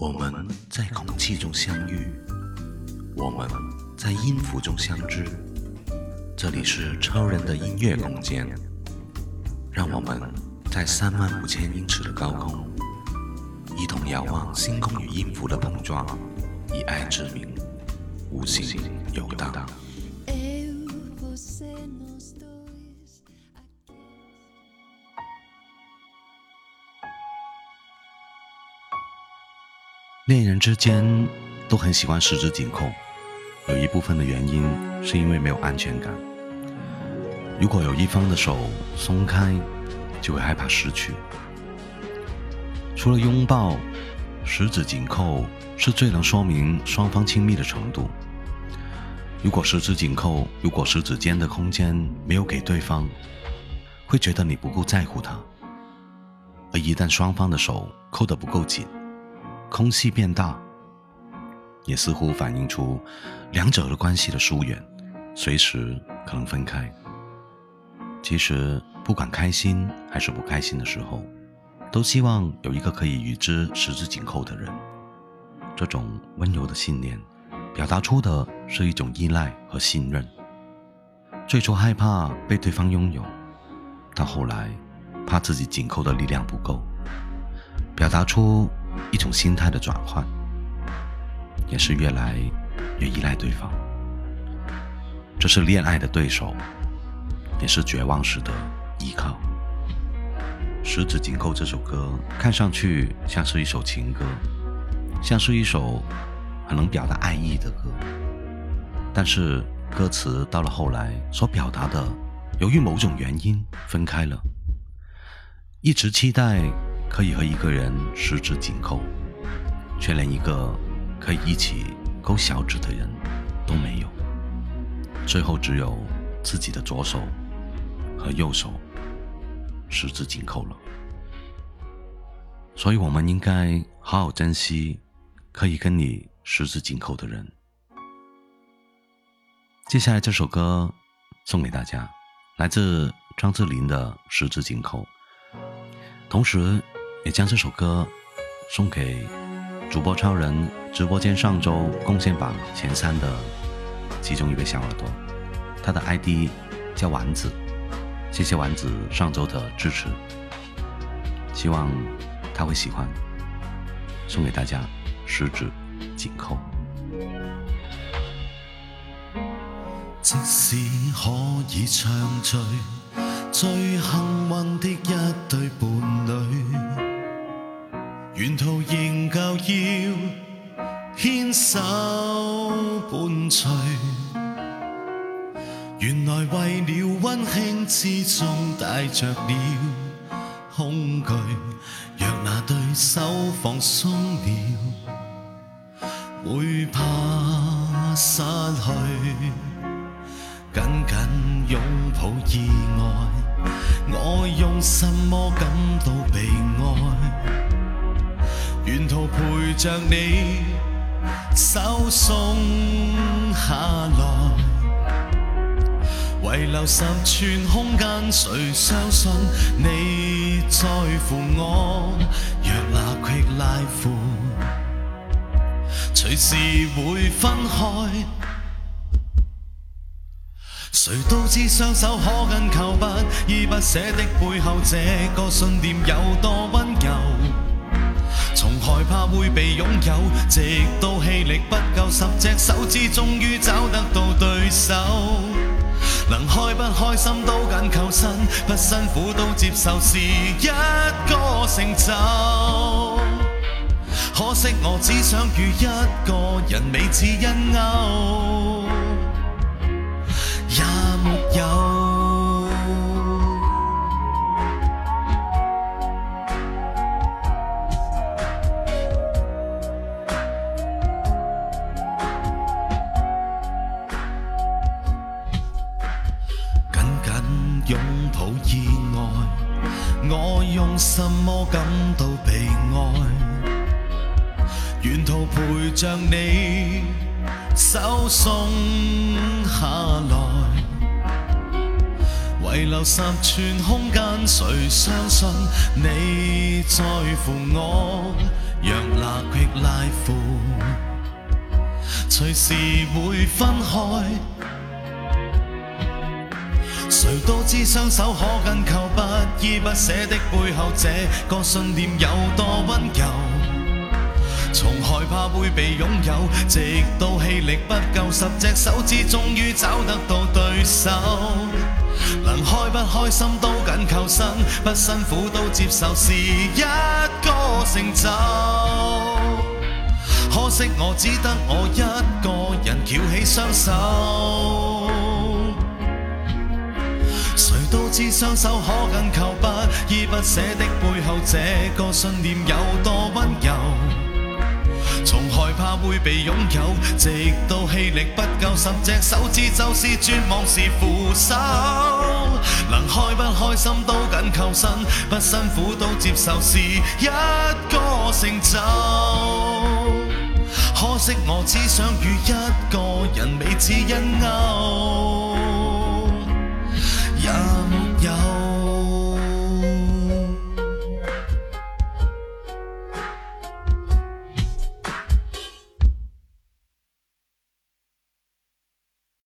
我们在空气中相遇，我们在音符中相知。这里是超人的音乐空间，让我们在三万五千英尺的高空，一同遥望星空与音符的碰撞，以爱之名，无形游荡。恋人之间都很喜欢十指紧扣，有一部分的原因是因为没有安全感。如果有一方的手松开，就会害怕失去。除了拥抱，十指紧扣是最能说明双方亲密的程度。如果十指紧扣，如果十指间的空间没有给对方，会觉得你不够在乎他。而一旦双方的手扣得不够紧，空气变大，也似乎反映出两者的关系的疏远，随时可能分开。其实，不管开心还是不开心的时候，都希望有一个可以与之十指紧扣的人。这种温柔的信念，表达出的是一种依赖和信任。最初害怕被对方拥有，到后来，怕自己紧扣的力量不够，表达出。一种心态的转换，也是越来越依赖对方。这是恋爱的对手，也是绝望时的依靠。十指紧扣这首歌，看上去像是一首情歌，像是一首很能表达爱意的歌。但是歌词到了后来所表达的，由于某种原因分开了，一直期待。可以和一个人十指紧扣，却连一个可以一起勾小指的人都没有，最后只有自己的左手和右手十指紧扣了。所以，我们应该好好珍惜可以跟你十指紧扣的人。接下来这首歌送给大家，来自张智霖的《十指紧扣》，同时。也将这首歌送给主播超人直播间上周贡献榜前三的其中一位小耳朵，他的 ID 叫丸子，谢谢丸子上周的支持，希望他会喜欢。送给大家十指紧扣。即使可以最幸的一伴沿途仍旧要牵手伴随，原来为了温馨之中带着了恐惧。若那对手放松了，会怕失去，紧紧拥抱意外，我用什么感到被爱？沿途陪着你，手松下来，遗留十寸空间，谁相信你在乎我？若那却拉乎，随时会分开。谁都知双手可紧扣不依不捨的背后，这个信念有多温柔。会被拥有，直到气力不够，十只手指终于找得到对手。能开不开心都紧求新，不辛苦都接受是一个成就。可惜我只想与一个人，美智恩仇。好意外，我用什么感到被爱？沿途陪着你，手松下来，遗留十寸空间，谁相信你在乎我？若拉却拉裤，随时会分开。谁都知双手可紧扣，不依不舍的背后，这个信念有多温柔。从害怕会被拥有，直到气力不够，十只手指终于找得到对手。能开不开心都紧扣，辛不辛苦都接受是一个成就。可惜我只得我一个人翘起双手。双手可紧扣，依不舍的背后，这个信念有多温柔？从害怕会被拥有，直到气力不够，十只手指就是绝望是扶手。能开不开心都紧扣身，不辛苦都接受是一个成就。可惜我只想与一个人，未知恩勾。